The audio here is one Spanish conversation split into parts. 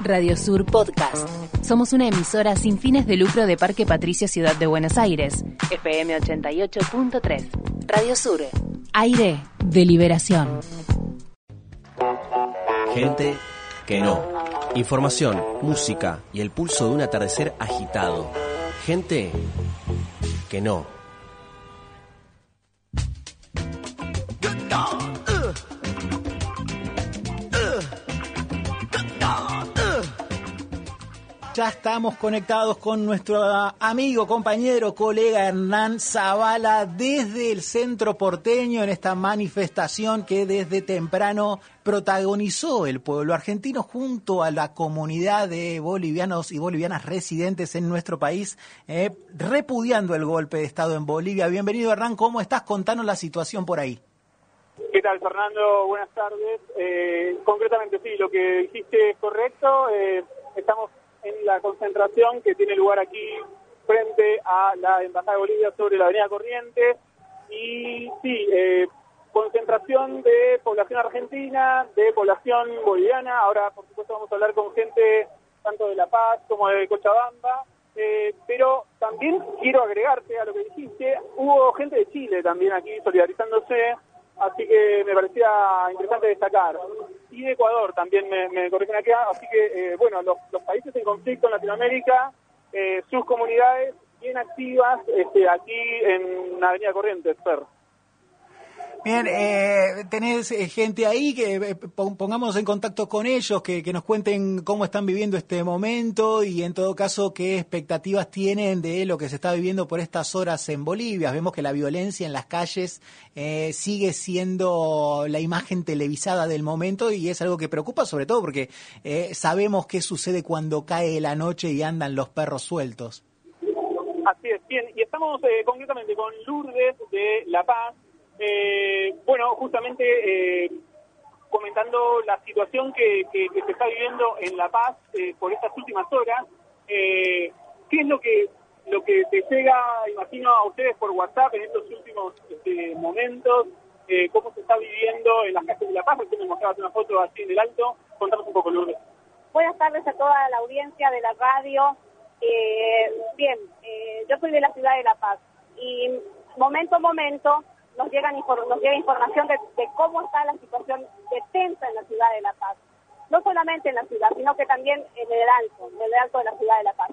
Radio Sur Podcast. Somos una emisora sin fines de lucro de Parque Patricio Ciudad de Buenos Aires. FM 88.3. Radio Sur. Aire de liberación. Gente que no. Información, música y el pulso de un atardecer agitado. Gente que no. Ya estamos conectados con nuestro amigo, compañero, colega Hernán Zavala desde el centro porteño en esta manifestación que desde temprano protagonizó el pueblo argentino junto a la comunidad de bolivianos y bolivianas residentes en nuestro país, eh, repudiando el golpe de Estado en Bolivia. Bienvenido Hernán, ¿cómo estás? Contanos la situación por ahí. ¿Qué tal, Fernando? Buenas tardes. Eh, concretamente, sí, lo que dijiste es correcto. Eh, estamos concentración que tiene lugar aquí frente a la Embajada de Bolivia sobre la Avenida Corrientes. Y sí, eh, concentración de población argentina, de población boliviana. Ahora, por supuesto, vamos a hablar con gente tanto de La Paz como de Cochabamba. Eh, pero también quiero agregarte a lo que dijiste, hubo gente de Chile también aquí solidarizándose así que me parecía interesante destacar. Y de Ecuador también me, me corrigen acá, así que, eh, bueno, los, países en conflicto en Latinoamérica, eh, sus comunidades bien activas este, aquí en Avenida Corrientes, Fer. Bien, eh, tenés eh, gente ahí que eh, pongamos en contacto con ellos, que, nos cuenten cómo están viviendo este momento y en todo caso qué expectativas tienen de lo que se está viviendo por estas horas en Bolivia. Vemos que la violencia en las calles eh, sigue siendo la imagen televisada del momento y es algo que preocupa sobre todo porque sabemos qué sucede cuando cae la noche y andan los perros sueltos. Así es, bien, y estamos concretamente con Lourdes de La Paz eh, bueno, justamente eh, comentando la situación que, se está viviendo en La Paz eh, por estas últimas horas, eh, ¿qué es lo que lo que te llega, imagino, a ustedes por WhatsApp en estos últimos este, momentos? ¿Cómo se está viviendo en las calles de La Paz? Recién me mostrabas una foto así en el alto. Contanos un poco, Lourdes. Buenas tardes a toda la audiencia de la radio. bien, yo soy de la ciudad de La Paz y momento a momento nos, llegan nos llega información de, cómo está la situación de tensa en la ciudad de La Paz. No solamente en la ciudad, sino que también en el alto, en el alto de la ciudad de La Paz.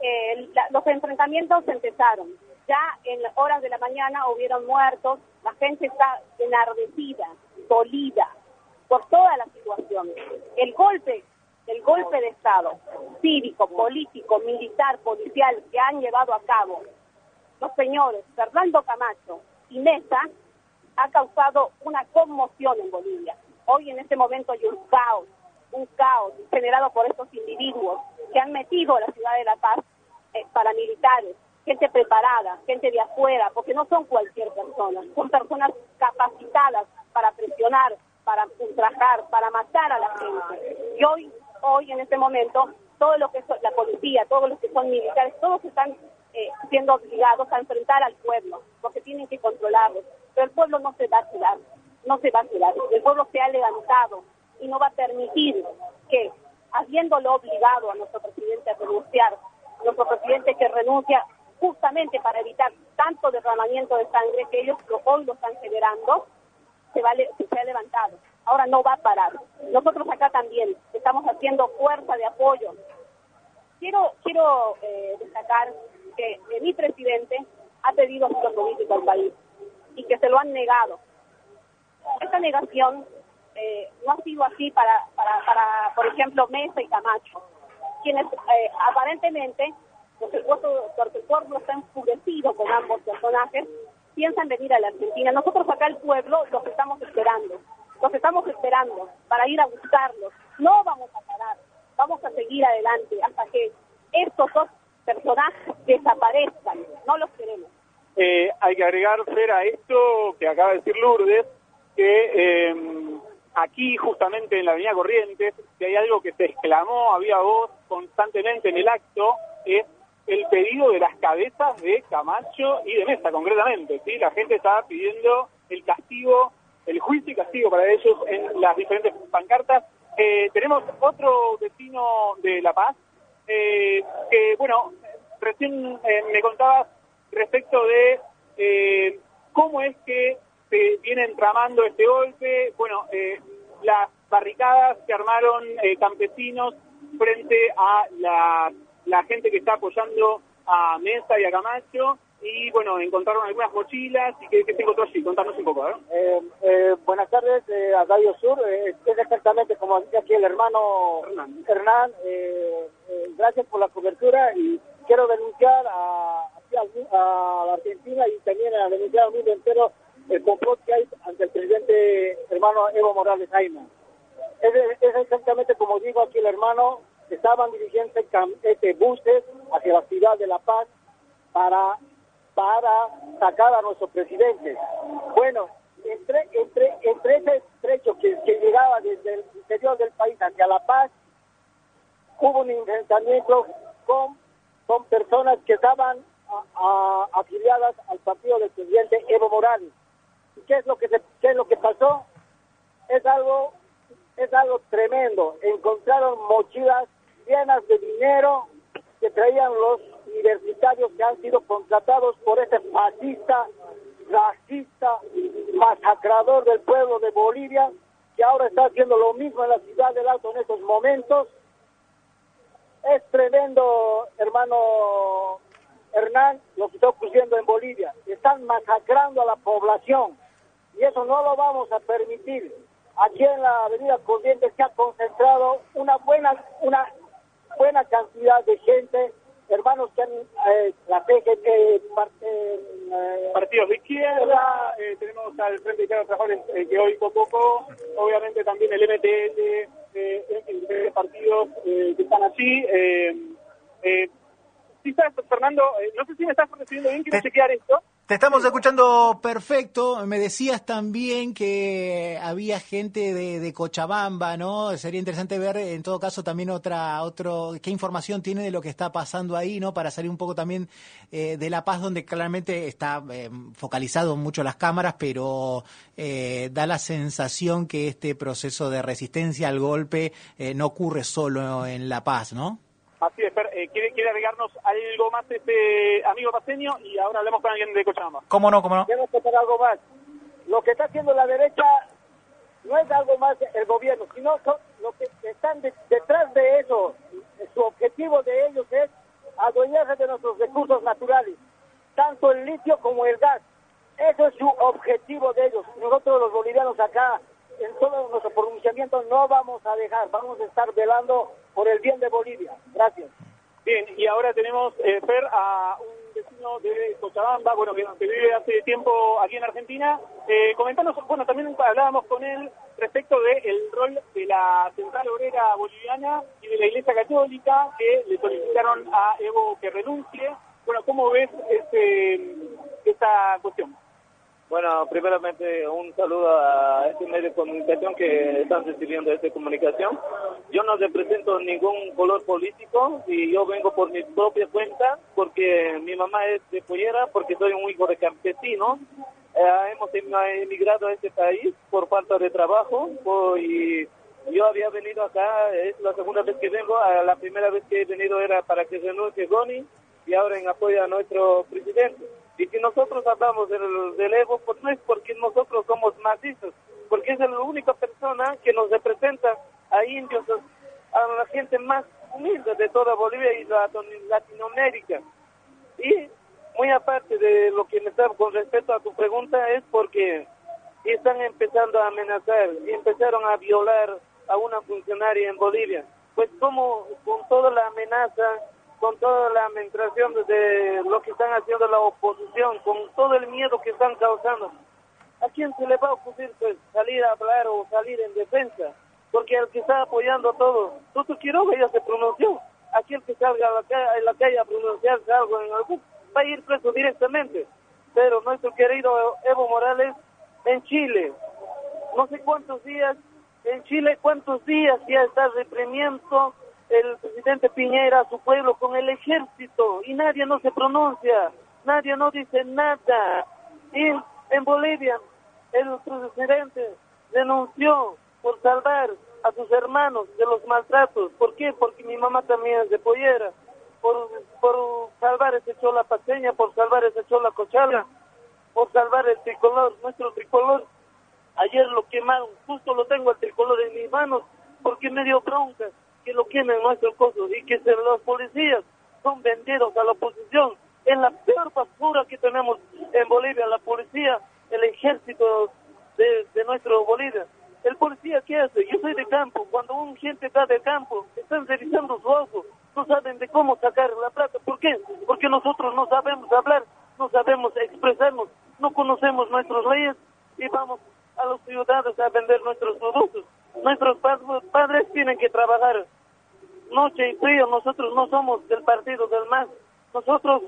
Eh, los enfrentamientos empezaron. Ya en horas de la mañana hubieron muertos, la gente está enardecida, dolida por toda la situación. El golpe, el golpe de Estado, cívico, político, militar, policial que han llevado a cabo los señores Fernando Camacho, y Mesa ha causado una conmoción en Bolivia. Hoy en este momento hay un caos, un caos generado por estos individuos que han metido a la ciudad de La Paz eh, paramilitares, gente preparada, gente de afuera, porque no son cualquier persona, son personas capacitadas para presionar, para ultrajar, para matar a la gente. Y hoy, hoy en este momento, todo lo que es la policía, todos los que son militares, todos están eh, siendo obligados a enfrentar al pueblo, porque tienen que controlarlo. Pero el pueblo no se va a tirar, no se va a tirar. El pueblo se ha levantado y no va a permitir que, habiéndolo obligado a nuestro presidente a renunciar, nuestro presidente que renuncia justamente para evitar tanto derramamiento de sangre que ellos hoy lo están generando, se, va, se ha levantado. Ahora no va a parar. Nosotros acá también estamos haciendo fuerza de apoyo. Quiero, quiero eh, destacar que, mi presidente ha pedido asilo político al país y que se lo han negado. Esta negación eh, no ha sido así para, para, para, por ejemplo, Mesa y Camacho, quienes eh, aparentemente, porque el, pueblo, porque el pueblo está enfurecido con ambos personajes, piensan venir a la Argentina. Nosotros acá el pueblo los estamos esperando, los estamos esperando para ir a buscarlos. No vamos a parar, vamos a seguir adelante hasta que estos dos personajes desaparezcan, no los queremos. Eh, hay que agregar, a esto que acaba de decir Lourdes, que eh, aquí justamente en la Avenida Corrientes, si hay algo que se exclamó, había voz constantemente en el acto, es el pedido de las cabezas de Camacho y de Mesa, concretamente. ¿sí? La gente estaba pidiendo el castigo, el juicio y castigo para ellos en las diferentes pancartas Eh, tenemos otro vecino de La Paz, eh, que, bueno, recién eh, me contabas respecto de cómo es que se viene entramando este golpe. Bueno, las barricadas que armaron campesinos frente a la, gente que está apoyando a Mesa y a Camacho y bueno, encontraron algunas mochilas y que, se encontró allí. Contanos un poco, eh, eh, buenas tardes eh, a Radio Sur. es exactamente como dice aquí el hermano Hernán. gracias por la cobertura y quiero denunciar a, a, Argentina y también a denunciar al mundo entero el complot que hay ante el presidente hermano Evo Morales Jaime. Es, exactamente como digo aquí el hermano, estaban dirigiendo este buses hacia la ciudad de La Paz para para sacar a nuestro presidente. Bueno, entre, entre, entre ese trecho que, llegaba desde el interior del país hacia La Paz, hubo un enfrentamiento con, con personas que estaban afiliadas al partido del presidente Evo Morales. ¿Y qué es lo que qué es lo que pasó? Es algo es algo tremendo. Encontraron mochilas llenas de dinero que traían los universitarios que han sido contratados por este fascista, racista, masacrador del pueblo de Bolivia, que ahora está haciendo lo mismo en la ciudad del Alto en estos momentos. Es tremendo, hermano Hernán, lo que está ocurriendo en Bolivia. Están masacrando a la población y eso no lo vamos a permitir. Aquí en la Avenida Corrientes se ha concentrado una buena, una buena cantidad de gente hermanos que han eh, la PGT, eh, eh, partidos de izquierda, eh, tenemos al Frente de Trabajadores que hoy poco, obviamente también el MTL, eh, partidos que están allí. sí, Fernando, no sé si me estás recibiendo bien, quiero chequear esto. Te estamos escuchando perfecto. Me decías también que había gente de, Cochabamba, ¿no? Sería interesante ver, en todo caso, también otra, otro, qué información tiene de lo que está pasando ahí, ¿no? Para salir un poco también eh, de La Paz, donde claramente está eh, focalizado mucho las cámaras, pero eh, da la sensación que este proceso de resistencia al golpe no ocurre solo en La Paz, ¿no? Así es, eh, ¿quiere, quiere agregarnos algo más este amigo paseño y ahora hablemos con alguien de Cochabamba. ¿Cómo no, cómo no? Quiero hacer algo más. Lo que está haciendo la derecha no es algo más el gobierno, sino lo que están detrás de eso. Su objetivo de ellos es adueñarse de nuestros recursos naturales, tanto el litio como el gas. Eso es su objetivo de ellos. Nosotros los bolivianos acá, en todo nuestro pronunciamiento, no vamos a dejar, vamos a estar velando por el bien de Bolivia. Gracias. Bien, y ahora tenemos, eh, Fer, a un vecino de Cochabamba, bueno, que, vive hace tiempo aquí en Argentina. Eh, comentanos, bueno, también hablábamos con él respecto del el rol de la Central Obrera Boliviana y de la Iglesia Católica, que le solicitaron a Evo que renuncie. Bueno, ¿cómo ves este, esta cuestión? Bueno, primeramente un saludo a este medio de comunicación que están recibiendo esta comunicación. Yo no represento ningún color político y yo vengo por mi propia cuenta porque mi mamá es de pollera, porque soy un hijo de campesino. Eh, hemos emigrado a este país por falta de trabajo y yo había venido acá, es la segunda vez que vengo, la primera vez que he venido era para que renuncie Goni y ahora en apoyo a nuestro presidente. Y si nosotros hablamos del, del Evo, pues no es porque nosotros somos macizos, porque es la única persona que nos representa a indios, a la gente más humilde de toda Bolivia y Latinoamérica. Y muy aparte de lo que me está con respecto a tu pregunta, es porque están empezando a amenazar y empezaron a violar a una funcionaria en Bolivia. Pues como con toda la amenaza con toda la administración de lo que están haciendo la oposición, con todo el miedo que están causando. ¿A quién se le va a ocurrir pues, salir a hablar o salir en defensa? Porque el que está apoyando todo, Tuto Quiroga ya se pronunció. Aquel que salga a la calle, en la calle a pronunciarse algo en algún, va a ir preso directamente. Pero nuestro querido Evo Morales en Chile, no sé cuántos días, en Chile cuántos días ya está reprimiendo el presidente Piñera a su pueblo con el ejército y nadie no se pronuncia, nadie no dice nada. Y en Bolivia el presidente denunció por salvar a sus hermanos de los maltratos. ¿Por qué? Porque mi mamá también es de pollera. Por, por salvar ese chola paseña, por salvar ese chola cochala, por salvar el tricolor, nuestro tricolor. Ayer lo quemaron, justo lo tengo el tricolor en mis manos, porque me dio bronca que lo quemen nuestro coso y que se, los policías son vendidos a la oposición. Es la peor basura que tenemos en Bolivia, la policía, el ejército de, de nuestro Bolivia. El policía, ¿qué hace? Yo soy de campo. Cuando un gente está de campo, están revisando su ojo. No saben de cómo sacar la plata. ¿Por qué? Porque nosotros no sabemos hablar, no sabemos expresarnos, no conocemos nuestras leyes y vamos a los ciudadanos a vender nuestros productos. Nuestros padres tienen que trabajar noche y frío. Nosotros no somos del partido del MAS. Nosotros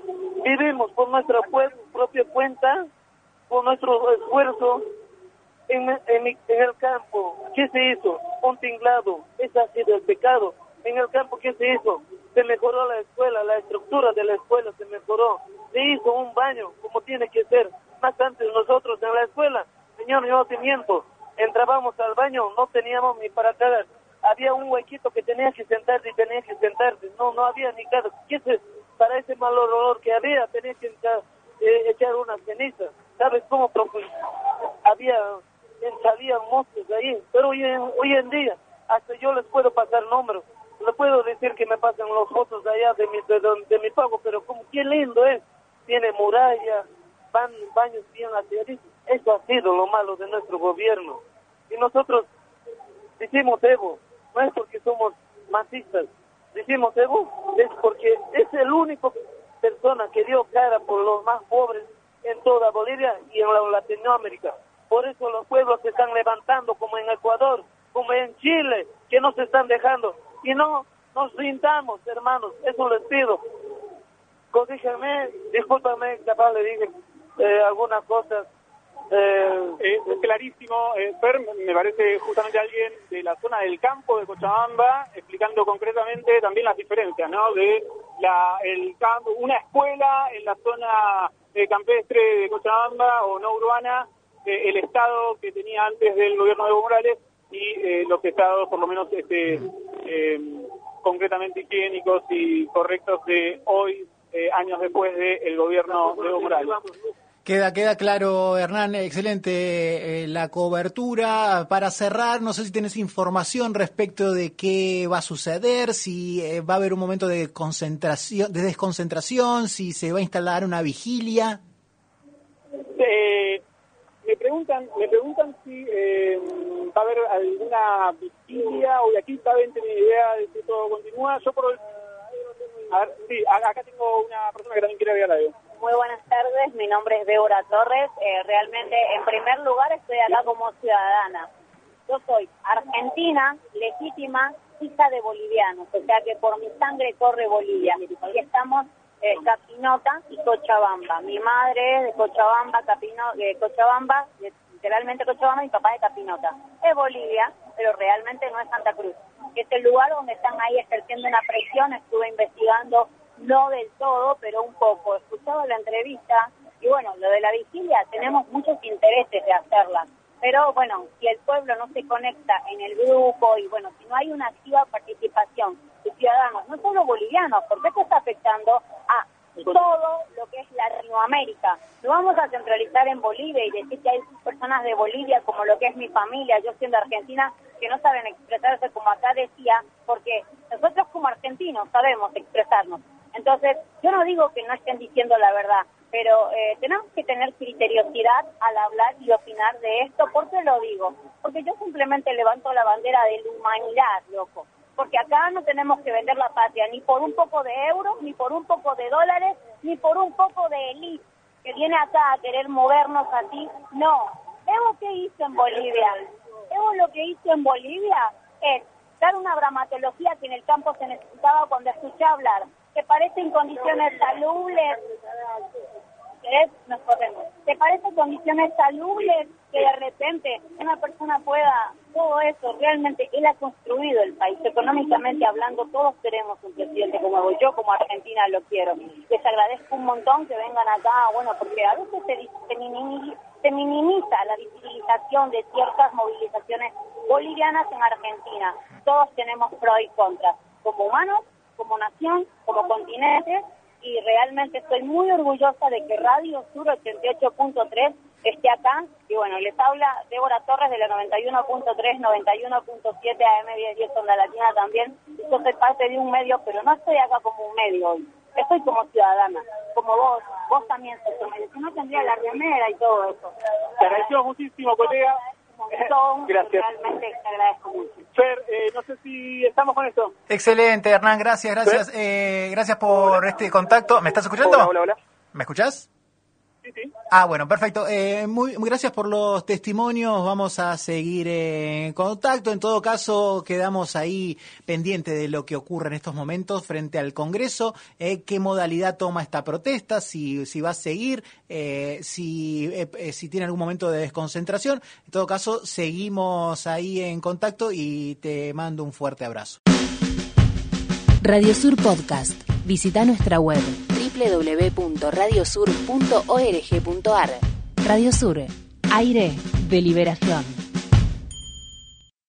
vivimos por nuestra propia cuenta, por nuestro esfuerzo en, en, el campo. ¿Qué se hizo? Un tinglado. Ese ha sido el pecado. En el campo, ¿qué se hizo? Se mejoró la escuela, la estructura de la escuela se mejoró. Se hizo un baño como tiene que ser. Más antes nosotros en la escuela, señor, yo te miento, entrábamos al baño, no teníamos ni para cagar. Había un huequito que tenía que sentarte y tenía que sentarte. No, no había ni cada. ¿Qué Para ese mal olor que había, tenía que eh, echar una ceniza. ¿Sabes cómo? Había salían monstruos ahí, pero hoy en, hoy en día hasta yo les puedo pasar números, les puedo decir que me pasen los fotos de allá de mi, de, mi pago, pero como qué lindo es, tiene muralla, van, baños bien aseditos, eso ha sido lo malo de nuestro gobierno. Y nosotros decimos Evo, no es porque somos masistas, decimos Evo, es porque es el único persona que dio cara por los más pobres en toda Bolivia y en la Latinoamérica. Por eso los pueblos se están levantando, como en Ecuador, como en Chile, que no se están dejando. Y no nos rindamos, hermanos, eso les pido. Corrígeme, discúlpame, capaz le dije eh, algunas cosas. Eh, es clarísimo, eh, me parece justamente alguien de la zona del campo de Cochabamba, explicando concretamente también las diferencias, ¿no? De la, el campo, una escuela en la zona eh, campestre de Cochabamba o no urbana eh, el estado que tenía antes del gobierno de Evo Morales y eh, los estados, por lo menos este, eh, concretamente higiénicos y correctos de hoy, años después del gobierno de Evo Morales. Queda, queda claro, Hernán, excelente la cobertura. Para cerrar, no sé si tienes información respecto de qué va a suceder, si va a haber un momento de concentración, de desconcentración, si se va a instalar una vigilia me preguntan, me preguntan si eh, va a haber alguna vigilia o aquí saben tener idea de si todo continúa. Yo por a ver, sí, acá tengo una persona que también quiere ver algo. Muy buenas tardes, mi nombre es Débora Torres. Eh, realmente, en primer lugar, estoy acá como ciudadana. Yo soy argentina, legítima, hija de bolivianos, o sea que por mi sangre corre Bolivia. Y estamos eh, Capinota y Cochabamba. Mi madre es de Cochabamba, Capino, de Cochabamba, literalmente Cochabamba, mi papá de Capinota. Es Bolivia, pero realmente no es Santa Cruz. Es el lugar donde están ahí ejerciendo una presión. Estuve investigando, no del todo, pero un poco. Escuchaba la entrevista y bueno, lo de la vigilia, tenemos muchos intereses de hacerla. Pero bueno, si el pueblo no se conecta en el grupo y bueno, si no hay una activa participación de ciudadanos, no solo bolivianos, porque esto está afectando a todo lo que es Latinoamérica. No vamos a centralizar en Bolivia y decir que hay personas de Bolivia, como lo que es mi familia, yo siendo argentina, que no saben expresarse como acá decía, porque nosotros como argentinos sabemos expresarnos. Entonces, yo no digo que no estén diciendo la verdad, pero eh, tenemos que tener criteriosidad al hablar y opinar de esto. ¿Por qué lo digo? Porque yo simplemente levanto la bandera de la humanidad, loco. Porque acá no tenemos que vender la patria ni por un poco de euros, ni por un poco de dólares, ni por un poco de élite que viene acá a querer movernos así. No. Evo, ¿qué hizo en Bolivia? Evo lo que hizo en Bolivia es dar una dramatología que en el campo se necesitaba cuando escuché hablar ¿Te parece en condiciones salubles? ¿Querés? Nos corremos. ¿Te parece condiciones salubles que de repente una persona pueda, todo eso, realmente él ha construido el país, económicamente hablando, todos queremos un presidente como yo, como Argentina lo quiero. Les agradezco un montón que vengan acá, bueno, porque a veces se, se minimiza la visibilización de ciertas movilizaciones bolivianas en Argentina. Todos tenemos pro y contra, como humanos, como nación, como continente, y realmente estoy muy orgullosa de que Radio Sur 88.3 esté acá. Y bueno, les habla Débora Torres de la 91.3, 91.7 AM1010 Onda Latina también. Yo soy parte de un medio, pero no estoy acá como un medio hoy. Estoy como ciudadana, como vos. Vos también sos medio. Si no tendría la remera y todo eso. Te agradecemos muchísimo, colega. Gracias. Realmente te agradezco mucho. Fer, eh, no sé si estamos con esto. Excelente, Hernán, gracias, gracias. Eh, gracias por este contacto. ¿Me estás escuchando? Hola, hola, hola. ¿Me escuchás? Ah, bueno, perfecto. Eh, muy, muy gracias por los testimonios. Vamos a seguir en contacto. En todo caso, quedamos ahí pendiente de lo que ocurre en estos momentos frente al Congreso. Eh, qué modalidad toma esta protesta, si, si va a seguir, eh, si, eh, si tiene algún momento de desconcentración. En todo caso, seguimos ahí en contacto y te mando un fuerte abrazo. Radio Sur Podcast. Visita nuestra web www.radiosur.org.ar. Radio Sur, aire de liberación.